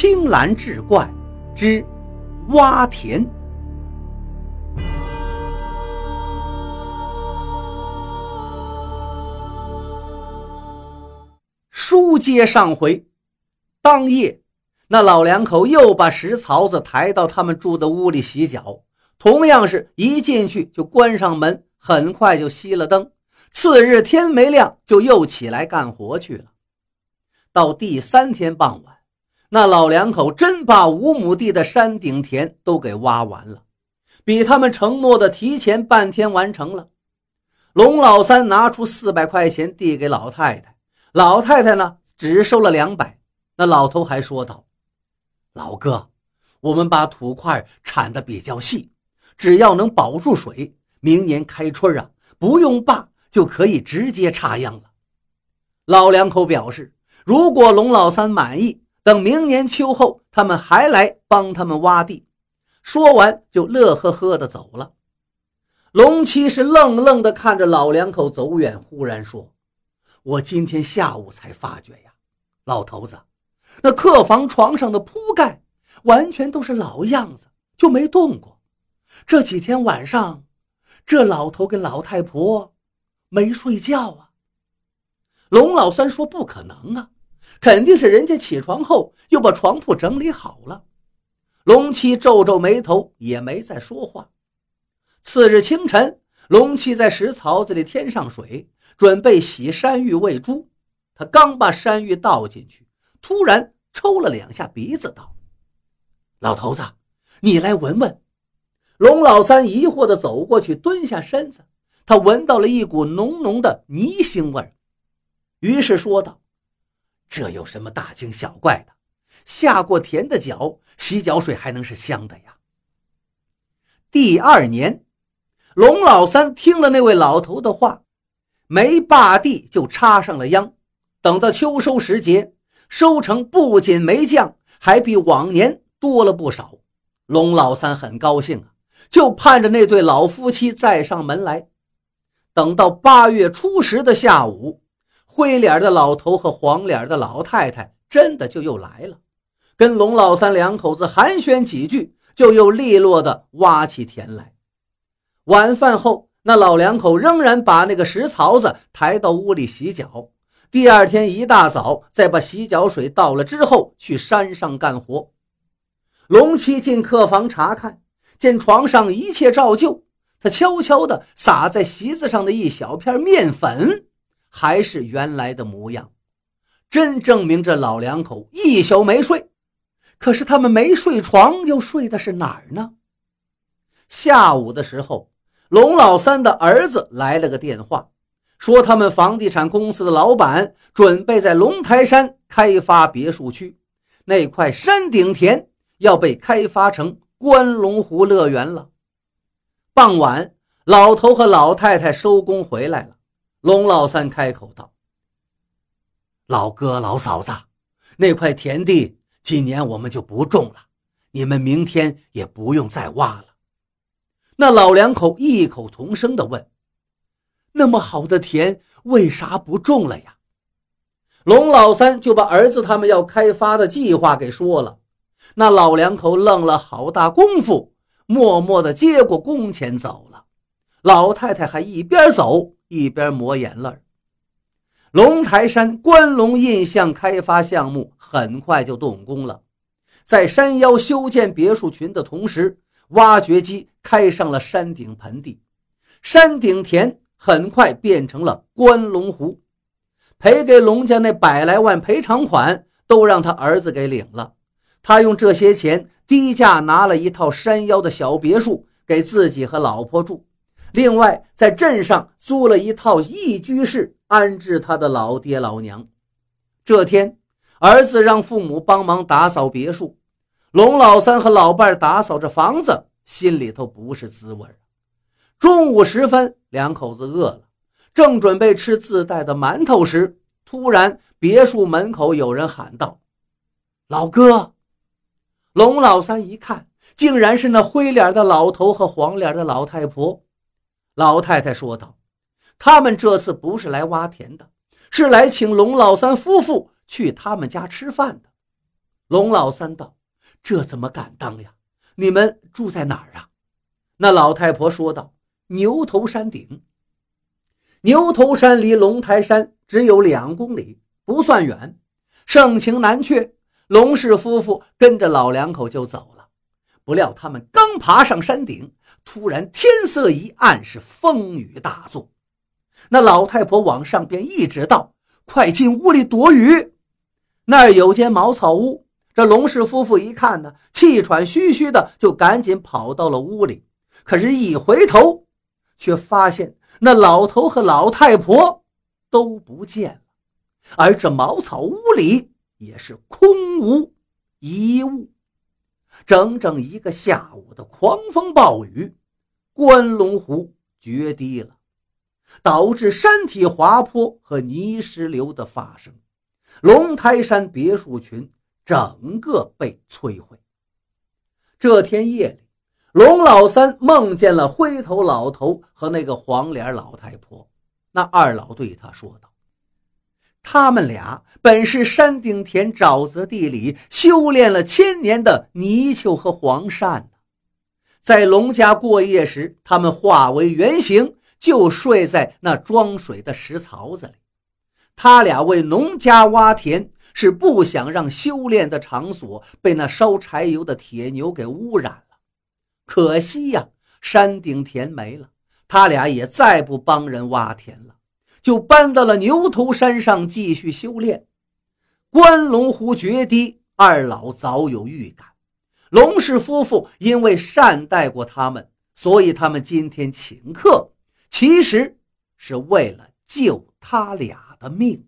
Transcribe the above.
青蓝志怪之挖田。书接上回，当夜，那老两口又把石槽子抬到他们住的屋里洗脚，同样是一进去就关上门，很快就熄了灯。次日天没亮，就又起来干活去了。到第三天傍晚，那老两口真把五亩地的山顶田都给挖完了，比他们承诺的提前半天完成了。龙老三拿出四百块钱递给老太太，老太太呢只收了两百。那老头还说道：“老哥，我们把土块铲得比较细，只要能保住水，明年开春啊不用坝就可以直接插秧了。”老两口表示。如果龙老三满意，等明年秋后，他们还来帮他们挖地。说完，就乐呵呵的走了。龙七是愣愣的看着老两口走远，忽然说：“我今天下午才发觉呀，老头子，那客房床上的铺盖完全都是老样子，就没动过。这几天晚上，这老头跟老太婆没睡觉啊。”龙老三说：“不可能啊。”肯定是人家起床后又把床铺整理好了。龙七皱皱眉头，也没再说话。次日清晨，龙七在石槽子里添上水，准备洗山芋喂猪。他刚把山芋倒进去，突然抽了两下鼻子，道：“老头子，你来闻闻。”龙老三疑惑地走过去，蹲下身子，他闻到了一股浓浓的泥腥味于是说道。这有什么大惊小怪的？下过田的脚，洗脚水还能是香的呀？第二年，龙老三听了那位老头的话，没霸地就插上了秧。等到秋收时节，收成不仅没降，还比往年多了不少。龙老三很高兴啊，就盼着那对老夫妻再上门来。等到八月初十的下午。灰脸的老头和黄脸的老太太真的就又来了，跟龙老三两口子寒暄几句，就又利落的挖起田来。晚饭后，那老两口仍然把那个石槽子抬到屋里洗脚。第二天一大早，再把洗脚水倒了之后，去山上干活。龙七进客房查看，见床上一切照旧，他悄悄地撒在席子上的一小片面粉。还是原来的模样，真证明这老两口一宿没睡。可是他们没睡床，又睡的是哪儿呢？下午的时候，龙老三的儿子来了个电话，说他们房地产公司的老板准备在龙台山开发别墅区，那块山顶田要被开发成关龙湖乐园了。傍晚，老头和老太太收工回来了。龙老三开口道：“老哥、老嫂子，那块田地今年我们就不种了，你们明天也不用再挖了。”那老两口异口同声地问：“那么好的田，为啥不种了呀？”龙老三就把儿子他们要开发的计划给说了。那老两口愣了好大功夫，默默地接过工钱走了。老太太还一边走。一边抹眼泪龙台山关龙印象开发项目很快就动工了，在山腰修建别墅群的同时，挖掘机开上了山顶盆地，山顶田很快变成了关龙湖。赔给龙家那百来万赔偿款都让他儿子给领了，他用这些钱低价拿了一套山腰的小别墅给自己和老婆住。另外，在镇上租了一套一居室，安置他的老爹老娘。这天，儿子让父母帮忙打扫别墅，龙老三和老伴打扫着房子，心里头不是滋味中午时分，两口子饿了，正准备吃自带的馒头时，突然别墅门口有人喊道：“老哥！”龙老三一看，竟然是那灰脸的老头和黄脸的老太婆。老太太说道：“他们这次不是来挖田的，是来请龙老三夫妇去他们家吃饭的。”龙老三道：“这怎么敢当呀？你们住在哪儿啊？”那老太婆说道：“牛头山顶。牛头山离龙台山只有两公里，不算远。盛情难却，龙氏夫妇跟着老两口就走了。不料他们刚爬上山顶，突然天色一暗，是风雨大作。那老太婆往上边一指道：“快进屋里躲雨，那儿有间茅草屋。”这龙氏夫妇一看呢，气喘吁吁的，就赶紧跑到了屋里。可是，一回头，却发现那老头和老太婆都不见了，而这茅草屋里也是空无一物。整整一个下午的狂风暴雨，关龙湖决堤了，导致山体滑坡和泥石流的发生，龙台山别墅群。整个被摧毁。这天夜里，龙老三梦见了灰头老头和那个黄脸老太婆。那二老对他说道：“他们俩本是山顶田沼泽地里修炼了千年的泥鳅和黄鳝呢，在龙家过夜时，他们化为原形，就睡在那装水的石槽子里。他俩为农家挖田。”是不想让修炼的场所被那烧柴油的铁牛给污染了。可惜呀，山顶田没了，他俩也再不帮人挖田了，就搬到了牛头山上继续修炼。关龙湖决堤，二老早有预感。龙氏夫妇因为善待过他们，所以他们今天请客，其实是为了救他俩的命。